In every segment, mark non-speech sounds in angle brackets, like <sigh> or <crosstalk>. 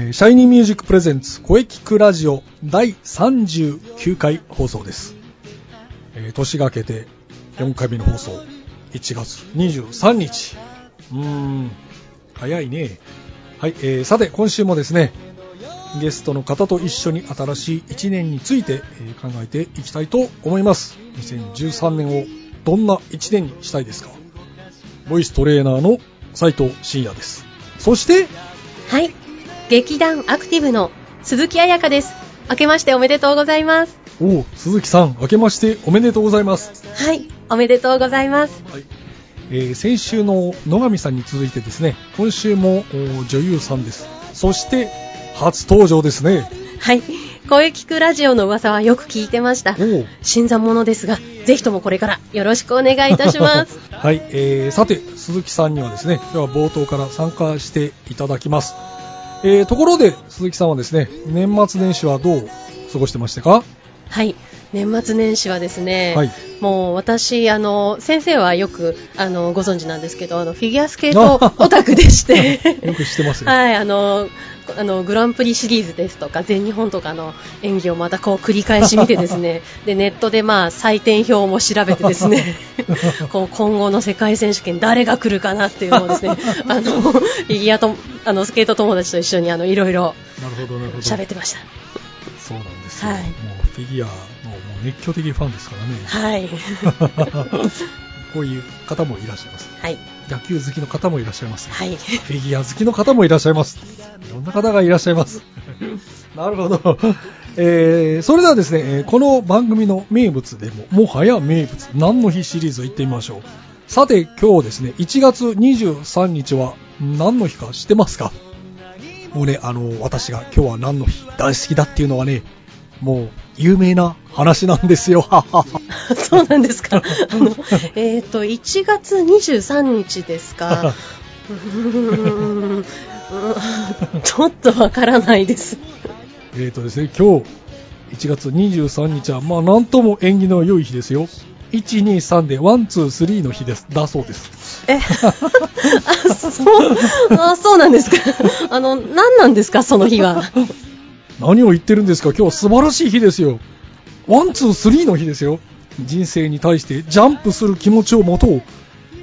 えーシャイニーミュージックプレゼンツ声聞くラジオ第39回放送です。えー年が明けて4回目の放送、1月23日。うーん、早いね。はい、えーさて今週もですね、ゲストの方と一緒に新しい1年について、え考えていきたいと思います。2013年をどんな1年にしたいですか？ボイストレーナーの斉藤慎也です。そして、はい。劇団アクティブの鈴木彩香です。明けましておめでとうございます。おう鈴木さん、明けましておめでとうございます。はい。おめでとうございます。はいえー先週の野上さんに続いてですね、今週もお女優さんです。そして、初登場ですね。はい。声聞くラジオの噂はよく聞いてました。新参者ですが、ぜひともこれからよろしくお願いいたします。<laughs> はい、えーさて、鈴木さんにはですね、今日は冒頭から参加していただきます。えーところで、鈴木さんはですね、年末年始はどう過ごしてましたか？はい。年末年始はですね、はいもう私、あの、先生はよく、あの、ご存知なんですけど、あの、フィギュアスケートオタクでして、<laughs> よく知ってますよ。はい、あの、あの、グランプリシリーズですとか、全日本とかの演技をまたこう繰り返し見てですね、<laughs> で、ネットでまあ、採点表も調べてですね、<laughs> こう今後の世界選手権誰が来るかなっていうのをですね、あの、フィギュアと、あの、スケート友達と一緒にあの、いろいろなるほど、なるほど。喋ってました。そうなんですよ。はいもうフィギュアのもう熱狂的ファンですからね。はい。<laughs> こういう方もいらっしゃいます。はい。野球好きの方もいらっしゃいます。はい。フィギュア好きの方もいらっしゃいます。いろんな方がいらっしゃいます。<laughs> なるほど。えー、それではですね、えーこの番組の名物でも、もはや名物、何の日シリーズ行ってみましょう。さて、今日ですね、1月23日は何の日か知ってますか？もうね、あの、私が今日は何の日大好きだっていうのはね、もう有名な話なんですよ。<laughs> <laughs> そうなんですか。あの、えっ、と、1月23日ですか。<laughs> ちょっとわからないです。えーとですね、今日、1月23日は、まあ、なんとも縁起の良い日ですよ。1、2、3で、 One, two, three の日です。だそうです。え、<laughs> あ、そう、<laughs> あ、そうなんですか。<laughs> あの、何なんですか、その日は。何を言ってるんですか今日は素晴らしい日ですよ。 One, two, three の日ですよ。人生に対してジャンプする気持ちを持とう。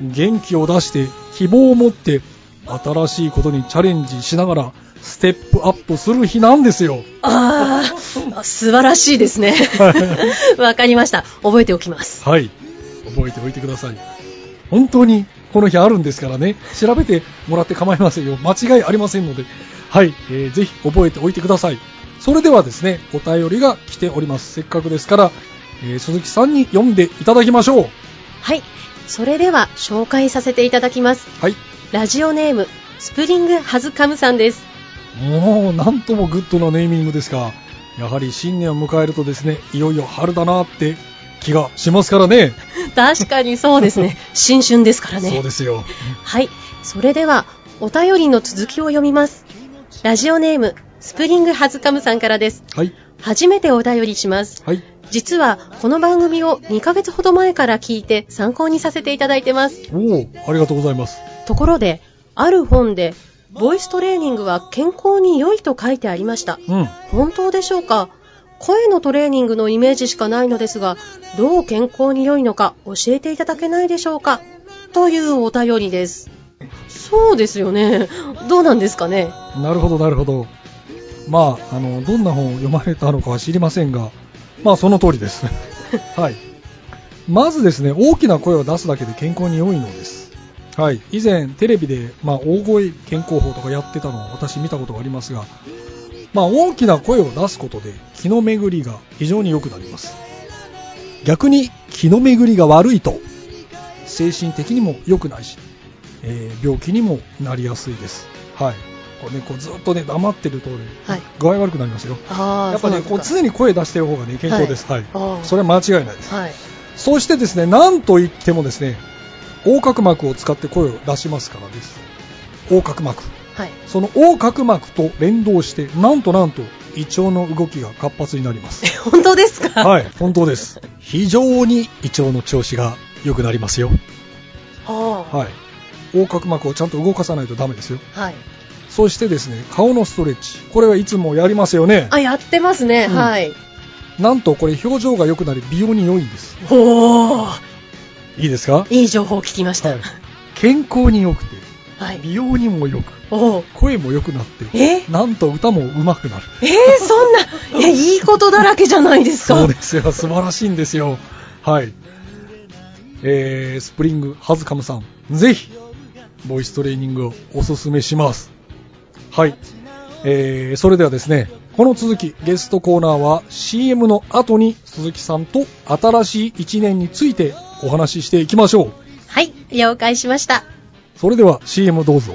元気を出して、希望を持って、新しいことにチャレンジしながら、ステップアップする日なんですよ。ああ、<laughs> 素晴らしいですね。わかりました。覚えておきます。はい。覚えておいてください。本当にこの日あるんですからね。調べてもらって構いませんよ。間違いありませんので。はい。えーぜひ覚えておいてください。それではですね、お便りが来ております。せっかくですから、えー鈴木さんに読んでいただきましょう。はい。それでは、紹介させていただきます。はい。ラジオネーム、 Spring Has Come さんです。もう、なんともグッドなネーミングですが、やはり新年を迎えるとですね、いよいよ春だなって気がしますからね。<laughs> 確かにそうですね。新春ですからね。そうですよ。はい。それでは、お便りの続きを読みます。ラジオネーム、 Spring Has Come さんからです。はい。初めてお便りします。はい。実は、この番組を2ヶ月ほど前から聞いて参考にさせていただいてます。おお、ありがとうございます。ところで、ある本で、ボイストレーニングは健康に良いと書いてありました。うん。本当でしょうか？声のトレーニングのイメージしかないのですが、どう健康に良いのか教えていただけないでしょうか？というお便りです。そうですよね。どうなんですかね？なるほど、なるほど。まあ、あの、どんな本を読まれたのかは知りませんが、まあ、その通りです。<laughs> はい。まずですね、大きな声を出すだけで健康に良いのです。はい。以前、テレビで、まあ、大声健康法とかやってたのを私見たことがありますが、まあ、大きな声を出すことで気の巡りが非常に良くなります。逆に気の巡りが悪いと、精神的にも良くないし、えー病気にもなりやすいです。はい。こうね、こうずっとね、黙ってるとね、はい具合悪くなりますよ。やっぱね、こう常に声出してる方がね、健康です。はい。あーそれは間違いないです。はい。そしてですね、なんといってもですね、横隔膜を使って声を出しますからです。横隔膜。はい。その横隔膜と連動して、なんとなんと、胃腸の動きが活発になります。本当ですか？はい、本当です。非常に胃腸の調子が良くなりますよ。ははい。横隔膜をちゃんと動かさないとダメですよ。あ。はい。そしてですね、顔のストレッチ。これはいつもやりますよね。あ、やってますね。うんはい。なんとこれ表情が良くなり美容に良いんです。おー。いいですか？いい情報を聞きました。はい。健康に良くて、はい。美容にも良く。声も良くなって、え？なんと歌も上手くなる。えー、そんな、え、いいことだらけじゃないですか？そうですよ、素晴らしいんですよ。はい。えー、スプリングハズカムさん、ぜひ、ボイストレーニングをおすすめします。はい。えー、それではですね、この続き、ゲストコーナーは CM の後に鈴木さんと新しい1年についてお話ししていきましょう。はい。了解しました。それでは CM どうぞ。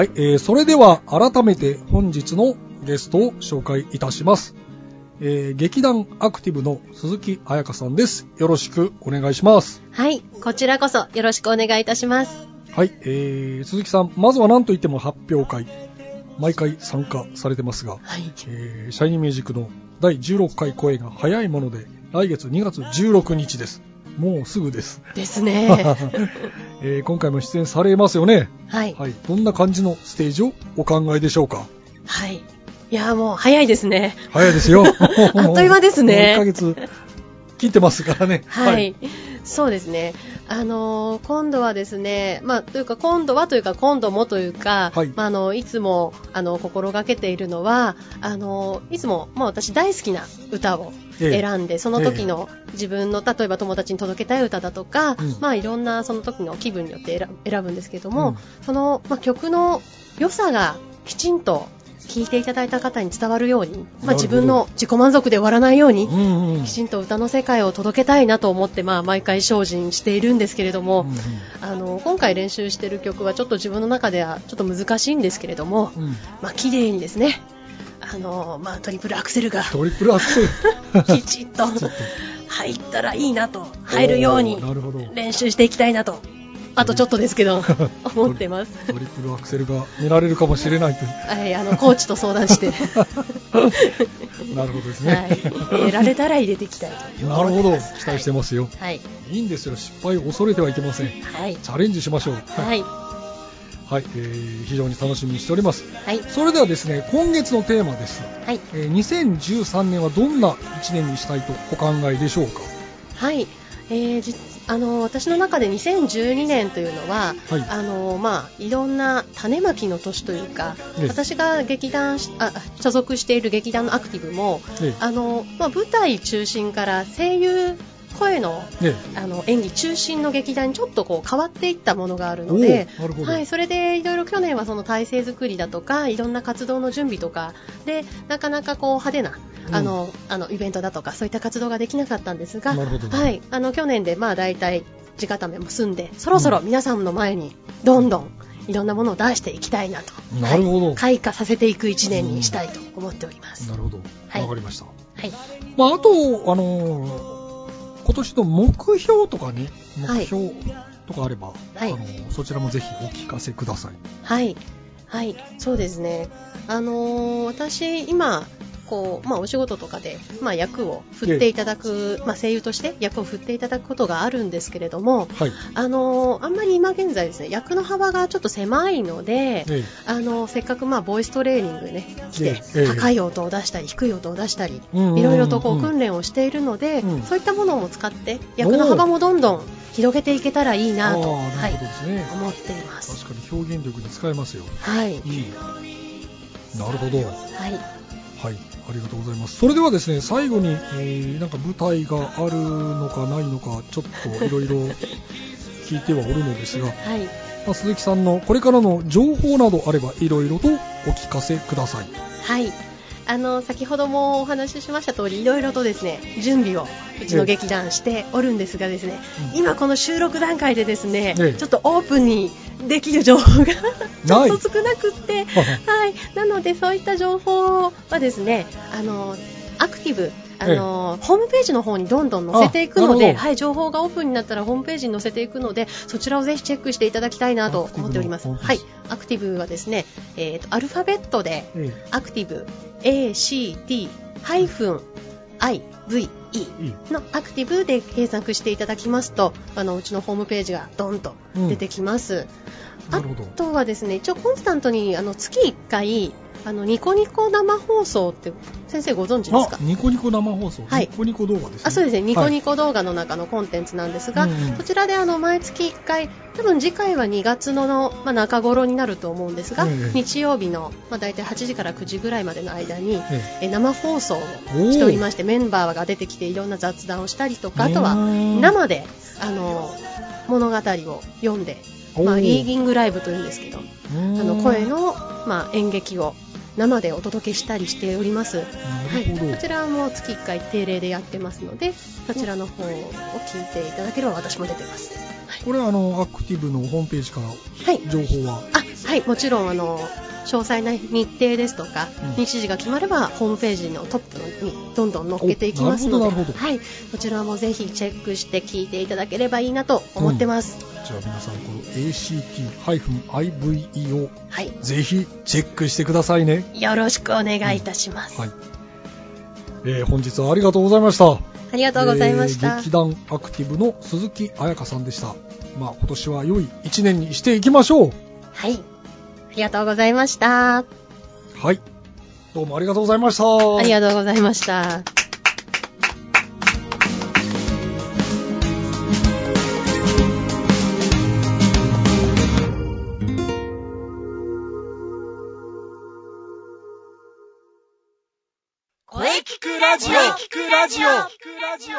はい、えー、それでは改めて本日のゲストを紹介いたします。えー、劇団アクティブの鈴木彩香さんです。よろしくお願いします。はい。こちらこそよろしくお願いいたします。はい、えー、鈴木さん、まずは何と言っても発表会。毎回参加されてますが、はい。えー、シャイニーミュージックの第16回公演が早いもので、来月2月16日です。もうすぐです。ですね。<laughs> えー今回も出演されますよね。はい。はい。どんな感じのステージをお考えでしょうか？はい。いや、もう早いですね。早いですよ。<laughs> あっという間ですねもう1ヶ月切ってますからね。はい。そうですね。あのー今度はですね、まあ、というか、今度はというか、今度もというか、はい。まあ、あの、いつも、あの、心がけているのは、あのーいつも、まあ、私大好きな歌をええ。選んで、その時の自分の、例えば友達に届けたい歌だとか、うん。まあ、いろんなその時の気分によって選選ぶんですけども、うん。その、まあ、曲の良さがきちんと聴いていただいた方に伝わるように、まあ、自分の自己満足で終わらないように、うんうん。きちんと歌の世界を届けたいなと思って、まあ、毎回精進しているんですけれども、うんあの今回練習している曲はちょっと自分の中ではちょっと難しいんですけれども、うんうんまあ綺麗にですねあの、まあ、トリプルアクセルがトリプルアクセル。<laughs> きちっと入ったらいいなと入るように。練習していきたいなとあとちょっとですけど <laughs> 思ってます。トリプルアクセルが見られるかもしれないという。はい、あのコーチと相談して、<laughs> なるほどですはね。い、入れられたら入れていきたいとなるほど。期待してますよ。はい、いいんですよ。失敗を恐れてはいけません。はい、チャレンジしましょう。はい、はい、えー非常に楽しみにしております。はい。それではですね、今月のテーマです。はい。えー2013年はどんな1年にしたいとお考えでしょうか？はい。えーじあの私の中で2012年というのは、はい。あのまあ、いろんな種まきの年というか、ええ。私が劇団しあ所属している劇団のアクティブも、ええ。あのまあ、舞台中心から声優声のねあの演技中心の劇団にちょっとこう変わっていったものがあるのではい、それでいろいろ去年はその体制作りだとかいろんな活動の準備とかでなかなかこう派手なうん。あの、あのイベントだとかそういった活動ができなかったんですが、ねはい、あの去年でまあ大体地固めも済んでそろそろ皆さんの前にどんどんいろんなものを出していきたいなと、なるほど。はい。開花させていく1年にしたいと思っております。なるほど。はい。わかりました。はい。まあ、あと、あのー今年の目標とかね、目標とかあれば、はい。あのーそちらもぜひお聞かせください。はい、はい、そうですね。あのー私今こうまあお仕事とかでまあ役を振っていただく、まあ声優として役を振っていただくことがあるんですけれども、はい。あのーあんまり今現在ですね役の幅がちょっと狭いので。えあのせっかくまあボイストレーニングでね来て、ええ高い音を出したり低い音を出したり、いろいろとこう訓練をしているので、うんそういったものも使って役の幅もどんどん広げていけたらいいえなと、はない。思っています。確かに表現力に使えますよ。はい、いい。なるほど。はい、はい。ありがとうございます。それではですね、最後に、えーなんか舞台があるのかないのか、ちょっといろいろ聞いてはおるのですが、はい。まあ鈴木さんのこれからの情報などあればいろいろとお聞かせください。はい。あの先ほどもお話ししました通りいろいろとですね準備をうちの劇団しておるんですがですね、うん。今この収録段階でですね、ええ。ちょっとオープンにできる情報が <laughs> ちょっと少なくって、はい、なのでそういった情報はですねあのアクティブあの、ホームページの方にどんどん載せていくので、はい、情報がオープンになったらホームページに載せていくのでそちらをぜひチェックしていただきたいなと思っております。はい、アクティブはですね、えーとアルファベットでえアクティブ ACT-IVE。のアクティブで検索していただきますとあのうちのホームページがドンと出てきます、なるほど。あとはですね一応コンスタントにあの月1回あのニコニコ生放送って先生ご存知ですか？あ、ニコニコ生放送。はい。ニコニコ動画ですね。あそうですね。ニコニコ。コ動画の中のコンテンツなんですが、うんうん。そちらであの毎月1回多分次回は2月のの、まあ、中頃になると思うんですが、ええ。日曜日の、まあ、大体8時から9時ぐらいまでの間に、ええ。生放送をしておりましてメンバーが出てきていろんな雑談をしたりとかあとはうん生であの物語を読んで、まあ、リーギングライブというんですけどああの声の、まあ、演劇を生でお届けしたりしております。なはい。こちらも月1回定例でやってますのでそちらの方を聞いていただければ私も出てます。はい。これはあの、アクティブのホームページからはい。情報は、あはい、もちろんあの詳細な日程ですとか、うん。日時が決まればホームページのトップにどんどん載っけていきますので、はい、こちらもぜひチェックして聞いていただければいいなと思ってます。じゃあ皆さん、この ACT-IVE をはい、ぜひチェックしてくださいね。よろしくお願いいたします。はい。えー本日はありがとうございました。ありがとうございました。えー劇団アクティブの鈴木彩香さんでした。まあ今年は良い一年にしていきましょう。はい、ありがとうございました。はい。どうもありがとうございました。ありがとうございました。聞くラジオ聞くラジオ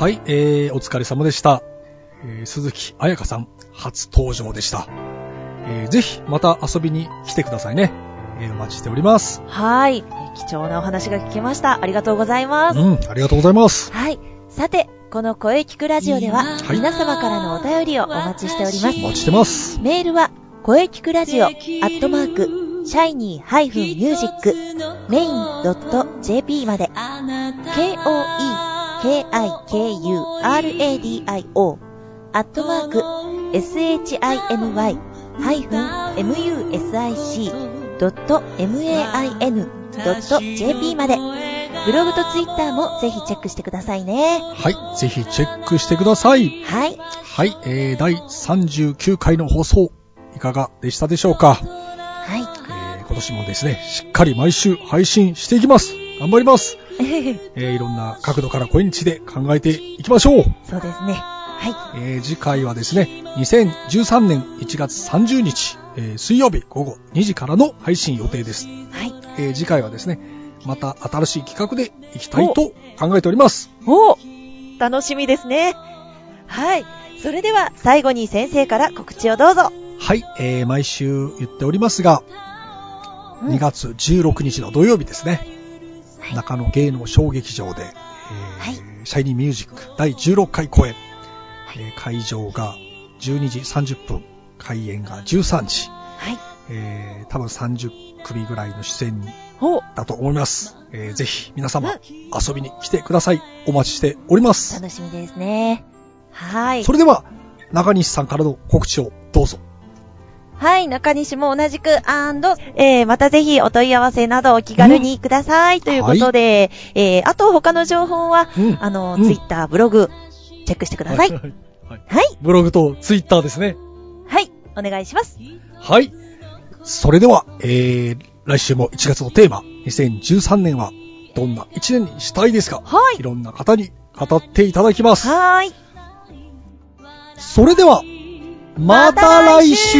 はい、えー、お疲れ様でした。えー鈴木彩香さん、初登場でした。えーぜひ、また遊びに来てくださいね。えーお待ちしております。はい。貴重なお話が聞けました。ありがとうございます。うん、ありがとうございます。はい。さて、この声聞くラジオでは、はい皆様からのお便りをお待ちしております。お待ちしてます。メールは、声聞くラジオ、アットマーク、シャイニー -music、メイン .jp まで、k-o-e-k-i-k-u-r-a-d-i-o、アットマーク、shiny-music.main.jp まで、よブログとツイッターもぜひチェックしてくださいね。はい。ぜひチェックしてください。はい。はい。えー、第39回の放送、いかがでしたでしょうか？はい。えー、今年もですね、しっかり毎週配信していきます。頑張ります。<laughs> えー、いろんな角度から声にちで考えていきましょう。そうですね。はい。えー、次回はですね、2013年1月30日、えー、水曜日午後2時からの配信予定です。はい。えー、次回はですね、また新しい企画でいきたいと考えております。お楽しみですね。はい。それでは最後に先生から告知をどうぞ。はい、えー、毎週言っておりますが、うん2月16日の土曜日ですね、はい中野芸能小劇場で、えーはいシャイニーミュージック第16回公演、えー会場が12時30分、開演が13時、はい。えー、多分30組ぐらいの出演おだと思います。えー、ぜひ皆様遊びに来てください。お待ちしております。楽しみですね。はいそ。れでは、中西さんからの告知をどうぞ。はい、中西も同じく、アンド、えー、またぜひお問い合わせなどお気軽にください。ということで、えー、あと他の情報は、うんあの、うんツイッター、ブログ、チェックしてください。はい。はいはい、ブログとツイッターですね。はい、お願いします。はい。それでは、えー、来週も1月のテーマ、2013年はどんな1年にしたいですか？はいいろんな方に語っていただきます。はーい。それでは、また来週